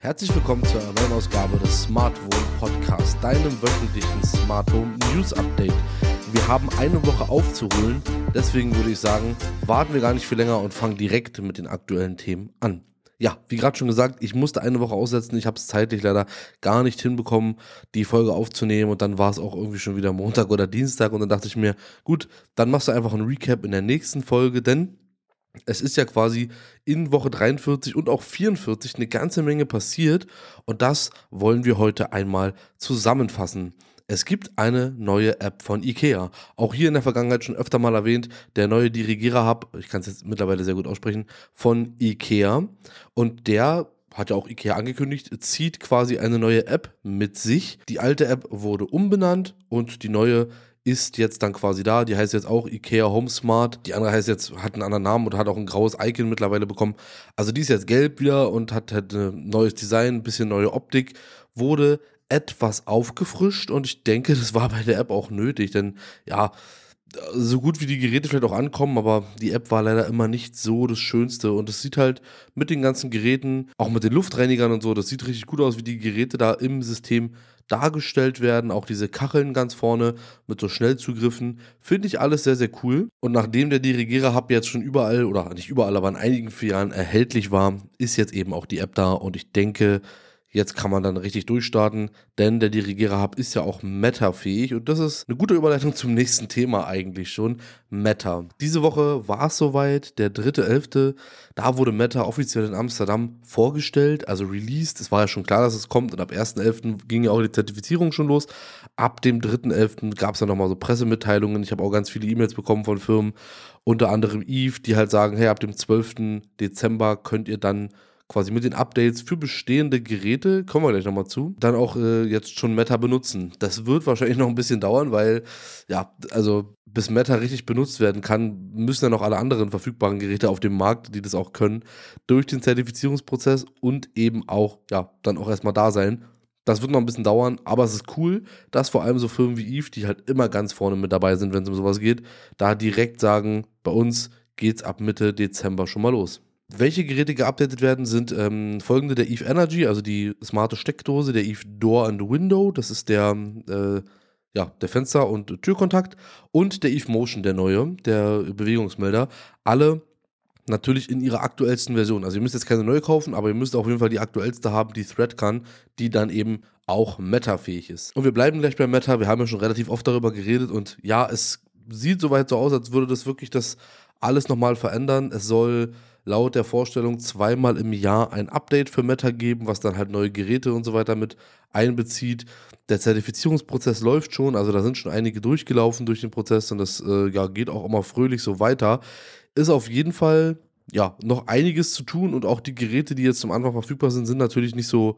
Herzlich willkommen zur neuen Ausgabe des Smart Wohn Podcast, deinem wöchentlichen Smart Home News Update. Wir haben eine Woche aufzuholen, deswegen würde ich sagen, warten wir gar nicht viel länger und fangen direkt mit den aktuellen Themen an. Ja, wie gerade schon gesagt, ich musste eine Woche aussetzen. Ich habe es zeitlich leider gar nicht hinbekommen, die Folge aufzunehmen. Und dann war es auch irgendwie schon wieder Montag oder Dienstag. Und dann dachte ich mir, gut, dann machst du einfach ein Recap in der nächsten Folge, denn es ist ja quasi in Woche 43 und auch 44 eine ganze Menge passiert und das wollen wir heute einmal zusammenfassen. Es gibt eine neue App von IKEA. Auch hier in der Vergangenheit schon öfter mal erwähnt, der neue Dirigierer Hub, ich kann es jetzt mittlerweile sehr gut aussprechen, von IKEA. Und der hat ja auch IKEA angekündigt, zieht quasi eine neue App mit sich. Die alte App wurde umbenannt und die neue ist jetzt dann quasi da. Die heißt jetzt auch IKEA Home Smart. Die andere heißt jetzt, hat einen anderen Namen und hat auch ein graues Icon mittlerweile bekommen. Also die ist jetzt gelb wieder und hat, hat ein neues Design, ein bisschen neue Optik. Wurde etwas aufgefrischt und ich denke, das war bei der App auch nötig, denn ja, so gut wie die Geräte vielleicht auch ankommen, aber die App war leider immer nicht so das Schönste. Und es sieht halt mit den ganzen Geräten, auch mit den Luftreinigern und so, das sieht richtig gut aus, wie die Geräte da im System dargestellt werden. Auch diese Kacheln ganz vorne mit so Schnellzugriffen. Finde ich alles sehr, sehr cool. Und nachdem der Dirigierer Hub jetzt schon überall, oder nicht überall, aber in einigen Filialen erhältlich war, ist jetzt eben auch die App da. Und ich denke, Jetzt kann man dann richtig durchstarten, denn der Dirigierer Hub ist ja auch Meta-fähig und das ist eine gute Überleitung zum nächsten Thema eigentlich schon. Meta. Diese Woche war es soweit, der 3.11. Da wurde Meta offiziell in Amsterdam vorgestellt, also released. Es war ja schon klar, dass es kommt und ab 1.11. ging ja auch die Zertifizierung schon los. Ab dem 3.11. gab es dann nochmal so Pressemitteilungen. Ich habe auch ganz viele E-Mails bekommen von Firmen, unter anderem Eve, die halt sagen, hey, ab dem 12. Dezember könnt ihr dann quasi mit den Updates für bestehende Geräte, kommen wir gleich nochmal zu, dann auch äh, jetzt schon Meta benutzen. Das wird wahrscheinlich noch ein bisschen dauern, weil, ja, also bis Meta richtig benutzt werden kann, müssen ja noch alle anderen verfügbaren Geräte auf dem Markt, die das auch können, durch den Zertifizierungsprozess und eben auch, ja, dann auch erstmal da sein. Das wird noch ein bisschen dauern, aber es ist cool, dass vor allem so Firmen wie Eve, die halt immer ganz vorne mit dabei sind, wenn es um sowas geht, da direkt sagen, bei uns geht's ab Mitte Dezember schon mal los. Welche Geräte geupdatet werden, sind ähm, folgende: der Eve Energy, also die smarte Steckdose, der Eve Door and Window, das ist der, äh, ja, der Fenster- und Türkontakt, und der Eve Motion, der neue, der Bewegungsmelder. Alle natürlich in ihrer aktuellsten Version. Also ihr müsst jetzt keine neue kaufen, aber ihr müsst auf jeden Fall die aktuellste haben, die Thread kann, die dann eben auch Meta-fähig ist. Und wir bleiben gleich bei Meta. Wir haben ja schon relativ oft darüber geredet und ja, es sieht soweit so aus, als würde das wirklich das alles nochmal verändern. Es soll laut der Vorstellung zweimal im Jahr ein Update für Meta geben, was dann halt neue Geräte und so weiter mit einbezieht. Der Zertifizierungsprozess läuft schon, also da sind schon einige durchgelaufen durch den Prozess und das äh, ja, geht auch immer fröhlich so weiter. Ist auf jeden Fall ja noch einiges zu tun und auch die Geräte, die jetzt zum Anfang verfügbar sind, sind natürlich nicht so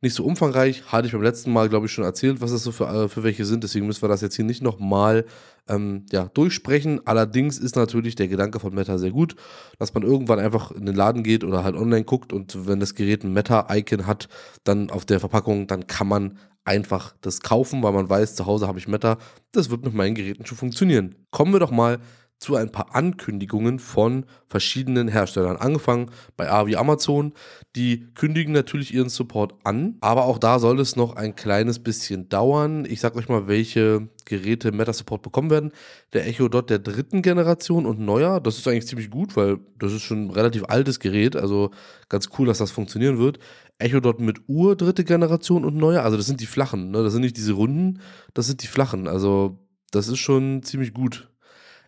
nicht so umfangreich. Hatte ich beim letzten Mal, glaube ich, schon erzählt, was das so für, äh, für welche sind. Deswegen müssen wir das jetzt hier nicht nochmal ähm, ja, durchsprechen. Allerdings ist natürlich der Gedanke von Meta sehr gut, dass man irgendwann einfach in den Laden geht oder halt online guckt und wenn das Gerät ein Meta-Icon hat, dann auf der Verpackung, dann kann man einfach das kaufen, weil man weiß, zu Hause habe ich Meta. Das wird mit meinen Geräten schon funktionieren. Kommen wir doch mal zu ein paar Ankündigungen von verschiedenen Herstellern. Angefangen bei A wie Amazon. Die kündigen natürlich ihren Support an, aber auch da soll es noch ein kleines bisschen dauern. Ich sage euch mal, welche Geräte Meta-Support bekommen werden. Der Echo Dot der dritten Generation und neuer. Das ist eigentlich ziemlich gut, weil das ist schon ein relativ altes Gerät. Also ganz cool, dass das funktionieren wird. Echo Dot mit Uhr dritte Generation und neuer. Also das sind die flachen. Ne? Das sind nicht diese runden, das sind die flachen. Also das ist schon ziemlich gut.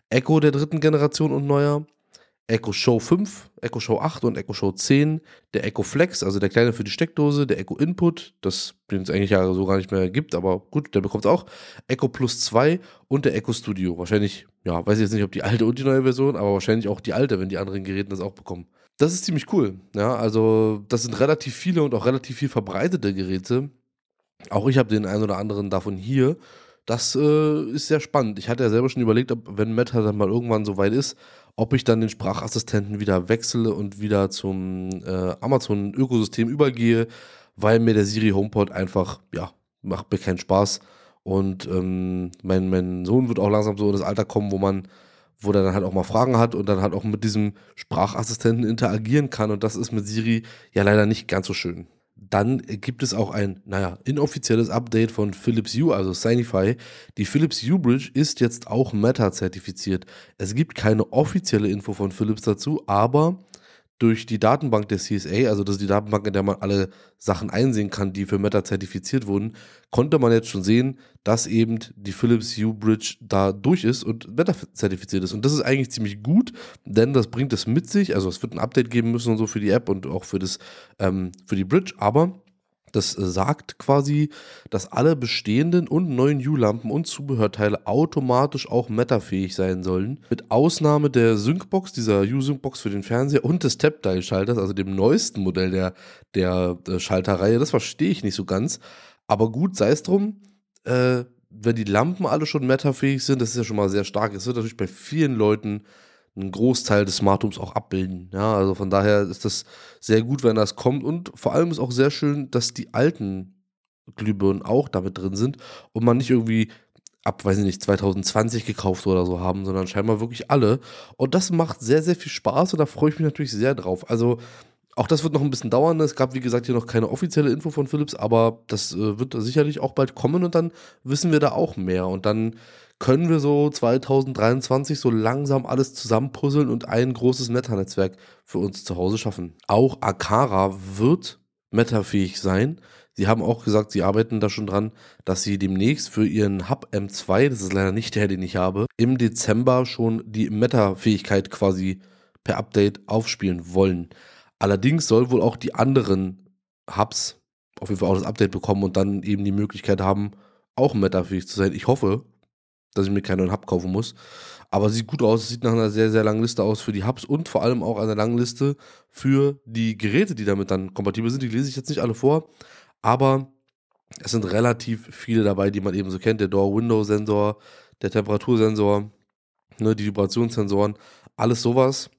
Echo der dritten Generation und neuer, Echo Show 5, Echo Show 8 und Echo Show 10, der Echo Flex, also der kleine für die Steckdose, der Echo Input, das den es eigentlich ja so gar nicht mehr gibt, aber gut, der bekommt es auch, Echo Plus 2 und der Echo Studio. Wahrscheinlich, ja, weiß ich jetzt nicht, ob die alte und die neue Version, aber wahrscheinlich auch die alte, wenn die anderen Geräte das auch bekommen. Das ist ziemlich cool, ja, also das sind relativ viele und auch relativ viel verbreitete Geräte. Auch ich habe den einen oder anderen davon hier das äh, ist sehr spannend. Ich hatte ja selber schon überlegt, ob, wenn Meta dann mal irgendwann so weit ist, ob ich dann den Sprachassistenten wieder wechsle und wieder zum äh, Amazon-Ökosystem übergehe, weil mir der Siri HomePod einfach, ja, macht mir keinen Spaß. Und ähm, mein, mein Sohn wird auch langsam so in das Alter kommen, wo man, wo der dann halt auch mal Fragen hat und dann halt auch mit diesem Sprachassistenten interagieren kann. Und das ist mit Siri ja leider nicht ganz so schön. Dann gibt es auch ein, naja, inoffizielles Update von Philips Hue, also Signify. Die Philips Hue Bridge ist jetzt auch Meta-zertifiziert. Es gibt keine offizielle Info von Philips dazu, aber durch die Datenbank der CSA, also das ist die Datenbank, in der man alle Sachen einsehen kann, die für Meta zertifiziert wurden, konnte man jetzt schon sehen, dass eben die Philips Hue Bridge da durch ist und Meta zertifiziert ist. Und das ist eigentlich ziemlich gut, denn das bringt es mit sich. Also es wird ein Update geben müssen und so für die App und auch für das ähm, für die Bridge, aber das sagt quasi, dass alle bestehenden und neuen U-Lampen und Zubehörteile automatisch auch Meta-fähig sein sollen. Mit Ausnahme der Syncbox, dieser U-Sync-Box für den Fernseher und des Tap-Dial-Schalters, also dem neuesten Modell der, der, der äh, Schalterreihe. Das verstehe ich nicht so ganz. Aber gut, sei es drum. Äh, wenn die Lampen alle schon Meta-fähig sind, das ist ja schon mal sehr stark. Es wird natürlich bei vielen Leuten einen Großteil des Smartums auch abbilden. Ja, also von daher ist das sehr gut, wenn das kommt. Und vor allem ist auch sehr schön, dass die alten Glühbirnen auch damit drin sind und man nicht irgendwie ab, weiß ich nicht, 2020 gekauft oder so haben, sondern scheinbar wirklich alle. Und das macht sehr, sehr viel Spaß und da freue ich mich natürlich sehr drauf. Also auch das wird noch ein bisschen dauern. Es gab, wie gesagt, hier noch keine offizielle Info von Philips, aber das äh, wird sicherlich auch bald kommen und dann wissen wir da auch mehr. Und dann können wir so 2023 so langsam alles zusammenpuzzeln und ein großes Meta-Netzwerk für uns zu Hause schaffen. Auch Akara wird metafähig sein. Sie haben auch gesagt, sie arbeiten da schon dran, dass sie demnächst für ihren Hub M2, das ist leider nicht der, den ich habe, im Dezember schon die Meta-Fähigkeit quasi per Update aufspielen wollen. Allerdings soll wohl auch die anderen Hubs auf jeden Fall auch das Update bekommen und dann eben die Möglichkeit haben, auch metafähig zu sein. Ich hoffe, dass ich mir keinen neuen Hub kaufen muss. Aber sieht gut aus, sieht nach einer sehr, sehr langen Liste aus für die Hubs und vor allem auch einer langen Liste für die Geräte, die damit dann kompatibel sind. Die lese ich jetzt nicht alle vor, aber es sind relativ viele dabei, die man eben so kennt. Der Door-Window-Sensor, der Temperatursensor, ne, die Vibrationssensoren, alles sowas.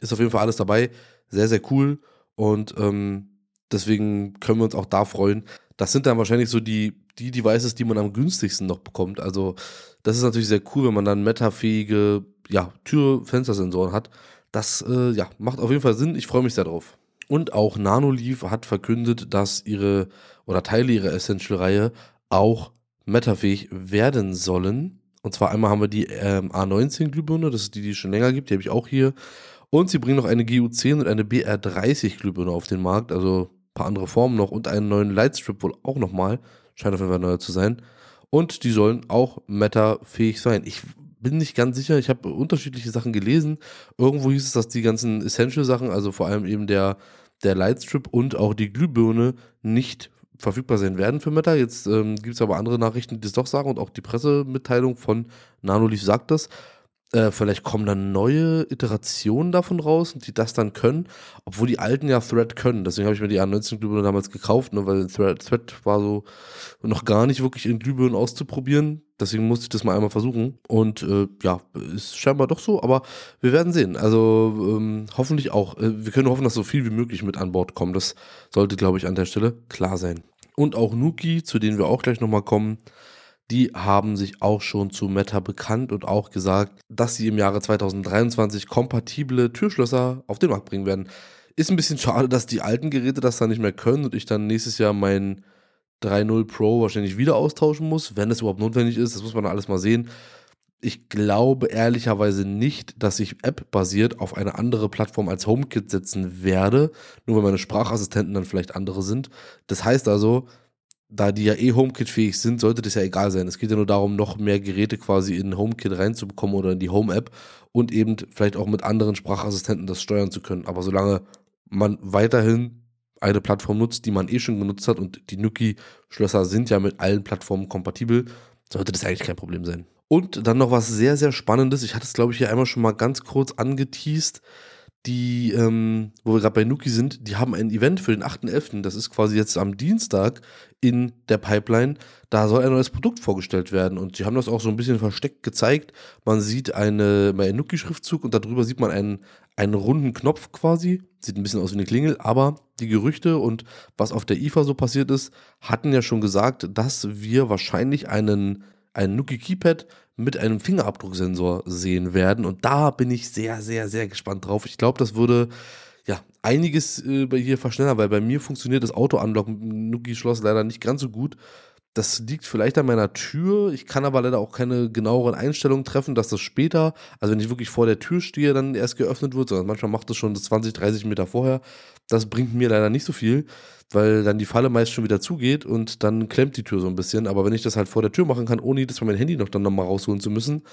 Ist auf jeden Fall alles dabei. Sehr, sehr cool. Und ähm, deswegen können wir uns auch da freuen. Das sind dann wahrscheinlich so die die Devices, die man am günstigsten noch bekommt. Also das ist natürlich sehr cool, wenn man dann metafähige ja, Tür-Fenstersensoren hat. Das äh, ja, macht auf jeden Fall Sinn. Ich freue mich sehr drauf. Und auch Nanoleaf hat verkündet, dass ihre oder Teile ihrer Essential-Reihe auch metafähig werden sollen. Und zwar einmal haben wir die ähm, A19-Glühbirne, das ist die, die es schon länger gibt, die habe ich auch hier. Und sie bringen noch eine GU10 und eine BR30-Glühbirne auf den Markt, also ein paar andere Formen noch und einen neuen Lightstrip wohl auch nochmal. Scheint auf jeden Fall neuer zu sein. Und die sollen auch Meta-fähig sein. Ich bin nicht ganz sicher, ich habe unterschiedliche Sachen gelesen. Irgendwo hieß es, dass die ganzen Essential-Sachen, also vor allem eben der, der Lightstrip und auch die Glühbirne, nicht verfügbar sein werden für Meta. Jetzt ähm, gibt es aber andere Nachrichten, die es doch sagen und auch die Pressemitteilung von Nanoleaf sagt das. Äh, vielleicht kommen dann neue Iterationen davon raus, die das dann können, obwohl die alten ja Thread können. Deswegen habe ich mir die A19 Glühbirne damals gekauft, ne, weil Thread, Thread war so noch gar nicht wirklich in Glühbirnen auszuprobieren. Deswegen musste ich das mal einmal versuchen. Und äh, ja, ist scheinbar doch so, aber wir werden sehen. Also ähm, hoffentlich auch. Äh, wir können hoffen, dass so viel wie möglich mit an Bord kommen. Das sollte, glaube ich, an der Stelle klar sein. Und auch Nuki, zu denen wir auch gleich nochmal kommen, die haben sich auch schon zu Meta bekannt und auch gesagt, dass sie im Jahre 2023 kompatible Türschlösser auf den Markt bringen werden. Ist ein bisschen schade, dass die alten Geräte das dann nicht mehr können und ich dann nächstes Jahr mein 3.0 Pro wahrscheinlich wieder austauschen muss, wenn es überhaupt notwendig ist. Das muss man alles mal sehen. Ich glaube ehrlicherweise nicht, dass ich App-basiert auf eine andere Plattform als HomeKit setzen werde, nur weil meine Sprachassistenten dann vielleicht andere sind. Das heißt also, da die ja eh HomeKit-fähig sind, sollte das ja egal sein. Es geht ja nur darum, noch mehr Geräte quasi in HomeKit reinzubekommen oder in die Home-App und eben vielleicht auch mit anderen Sprachassistenten das steuern zu können. Aber solange man weiterhin eine Plattform nutzt, die man eh schon genutzt hat und die Nuki-Schlösser sind ja mit allen Plattformen kompatibel, sollte das eigentlich kein Problem sein. Und dann noch was sehr, sehr Spannendes. Ich hatte es, glaube ich, hier einmal schon mal ganz kurz angeteased die, ähm, wo wir gerade bei Nuki sind, die haben ein Event für den 8.11., das ist quasi jetzt am Dienstag in der Pipeline. Da soll ein neues Produkt vorgestellt werden und sie haben das auch so ein bisschen versteckt gezeigt. Man sieht eine, einen Nuki-Schriftzug und darüber sieht man einen, einen runden Knopf quasi. Sieht ein bisschen aus wie eine Klingel, aber die Gerüchte und was auf der IFA so passiert ist, hatten ja schon gesagt, dass wir wahrscheinlich einen, einen Nuki Keypad mit einem Fingerabdrucksensor sehen werden. Und da bin ich sehr, sehr, sehr gespannt drauf. Ich glaube, das würde ja, einiges äh, hier verschnellern, weil bei mir funktioniert das Auto-Unlock Nuki-Schloss leider nicht ganz so gut. Das liegt vielleicht an meiner Tür. Ich kann aber leider auch keine genaueren Einstellungen treffen, dass das später, also wenn ich wirklich vor der Tür stehe, dann erst geöffnet wird, sondern manchmal macht das schon 20, 30 Meter vorher. Das bringt mir leider nicht so viel, weil dann die Falle meist schon wieder zugeht und dann klemmt die Tür so ein bisschen. Aber wenn ich das halt vor der Tür machen kann, ohne jedes Mal mein Handy noch dann nochmal rausholen zu müssen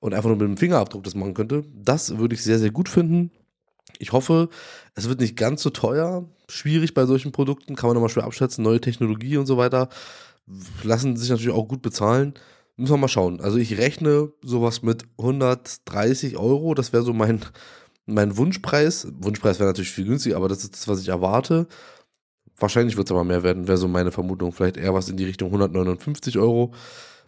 und einfach nur mit dem Fingerabdruck das machen könnte, das würde ich sehr, sehr gut finden. Ich hoffe, es wird nicht ganz so teuer. Schwierig bei solchen Produkten, kann man nochmal schwer abschätzen. Neue Technologie und so weiter lassen sich natürlich auch gut bezahlen. Müssen wir mal schauen. Also ich rechne sowas mit 130 Euro. Das wäre so mein, mein Wunschpreis. Wunschpreis wäre natürlich viel günstiger, aber das ist das, was ich erwarte. Wahrscheinlich wird es aber mehr werden, wäre so meine Vermutung. Vielleicht eher was in die Richtung 159 Euro.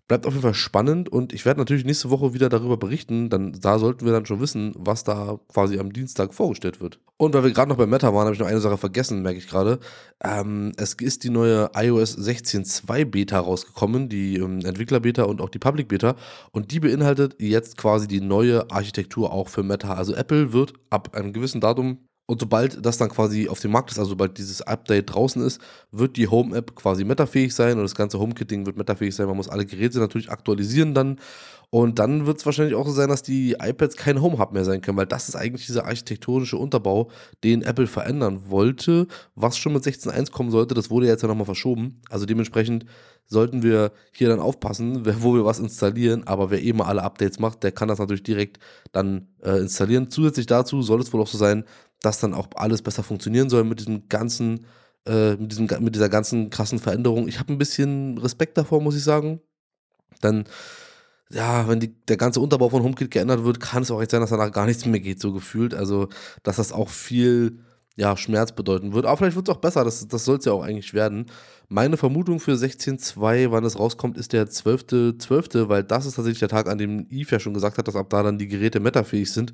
Bleibt auf jeden Fall spannend und ich werde natürlich nächste Woche wieder darüber berichten. Dann, da sollten wir dann schon wissen, was da quasi am Dienstag vorgestellt wird. Und weil wir gerade noch bei Meta waren, habe ich noch eine Sache vergessen, merke ich gerade. Ähm, es ist die neue iOS 16.2 Beta rausgekommen, die ähm, Entwickler-Beta und auch die Public-Beta. Und die beinhaltet jetzt quasi die neue Architektur auch für Meta. Also Apple wird ab einem gewissen Datum und sobald das dann quasi auf dem Markt ist, also sobald dieses Update draußen ist, wird die Home-App quasi metafähig sein und das ganze HomeKit-Ding wird metafähig sein. Man muss alle Geräte natürlich aktualisieren dann. Und dann wird es wahrscheinlich auch so sein, dass die iPads kein Home-Hub mehr sein können, weil das ist eigentlich dieser architektonische Unterbau, den Apple verändern wollte, was schon mit 16.1 kommen sollte. Das wurde jetzt ja nochmal verschoben. Also dementsprechend sollten wir hier dann aufpassen, wo wir was installieren. Aber wer eben alle Updates macht, der kann das natürlich direkt dann äh, installieren. Zusätzlich dazu soll es wohl auch so sein, dass dann auch alles besser funktionieren soll mit diesem ganzen, äh, mit, diesem, mit dieser ganzen krassen Veränderung. Ich habe ein bisschen Respekt davor, muss ich sagen. Dann, ja, wenn die, der ganze Unterbau von HomeKit geändert wird, kann es auch jetzt sein, dass danach gar nichts mehr geht, so gefühlt. Also, dass das auch viel ja, Schmerz bedeuten wird. Aber vielleicht wird es auch besser, das, das soll es ja auch eigentlich werden. Meine Vermutung für 16.2, wann es rauskommt, ist der 12.12., 12., weil das ist tatsächlich der Tag, an dem ja schon gesagt hat, dass ab da dann die Geräte metafähig sind.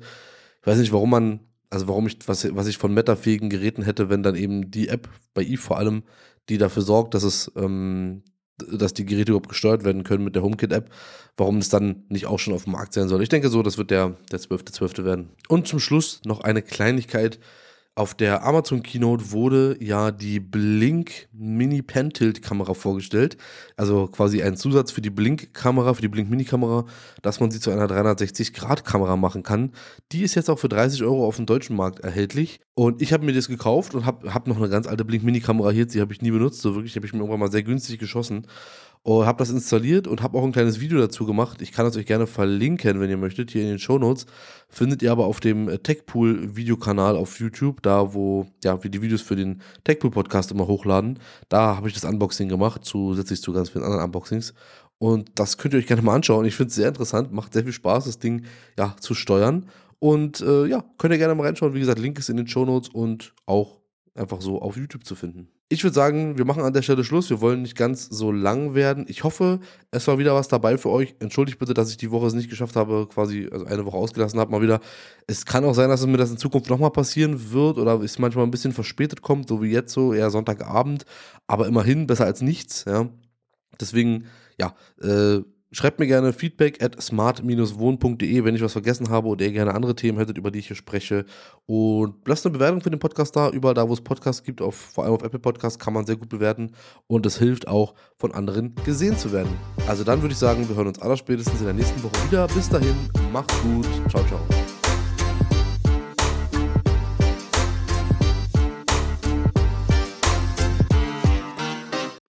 Ich weiß nicht, warum man also warum ich, was, was ich von metafähigen Geräten hätte, wenn dann eben die App bei Eve vor allem, die dafür sorgt, dass es, ähm, dass die Geräte überhaupt gesteuert werden können mit der HomeKit-App, warum es dann nicht auch schon auf dem Markt sein soll. Ich denke so, das wird der, der 12.12. .12. werden. Und zum Schluss noch eine Kleinigkeit, auf der Amazon Keynote wurde ja die Blink Mini Pen Tilt Kamera vorgestellt. Also quasi ein Zusatz für die Blink Kamera, für die Blink Mini Kamera, dass man sie zu einer 360 Grad Kamera machen kann. Die ist jetzt auch für 30 Euro auf dem deutschen Markt erhältlich. Und ich habe mir das gekauft und habe hab noch eine ganz alte Blink Mini Kamera hier. Die habe ich nie benutzt. So wirklich habe ich mir irgendwann mal sehr günstig geschossen. Und habe das installiert und habe auch ein kleines Video dazu gemacht. Ich kann es euch gerne verlinken, wenn ihr möchtet, hier in den Show Notes. Findet ihr aber auf dem Techpool Videokanal auf YouTube, da wo ja, wir die Videos für den Techpool Podcast immer hochladen. Da habe ich das Unboxing gemacht, zusätzlich zu ganz vielen anderen Unboxings. Und das könnt ihr euch gerne mal anschauen. Ich finde es sehr interessant, macht sehr viel Spaß, das Ding ja zu steuern. Und äh, ja, könnt ihr gerne mal reinschauen. Wie gesagt, Link ist in den Show Notes und auch einfach so auf YouTube zu finden. Ich würde sagen, wir machen an der Stelle Schluss. Wir wollen nicht ganz so lang werden. Ich hoffe, es war wieder was dabei für euch. Entschuldigt bitte, dass ich die Woche es nicht geschafft habe, quasi also eine Woche ausgelassen habe, mal wieder. Es kann auch sein, dass es mir das in Zukunft nochmal passieren wird oder es manchmal ein bisschen verspätet kommt, so wie jetzt so, eher Sonntagabend. Aber immerhin besser als nichts, ja. Deswegen, ja, äh, Schreibt mir gerne Feedback at smart-wohn.de, wenn ich was vergessen habe oder ihr gerne andere Themen hättet, über die ich hier spreche. Und lasst eine Bewertung für den Podcast da. Überall da, wo es Podcasts gibt, auf, vor allem auf Apple Podcasts, kann man sehr gut bewerten. Und es hilft auch, von anderen gesehen zu werden. Also dann würde ich sagen, wir hören uns allerspätestens in der nächsten Woche wieder. Bis dahin, macht's gut. Ciao, ciao.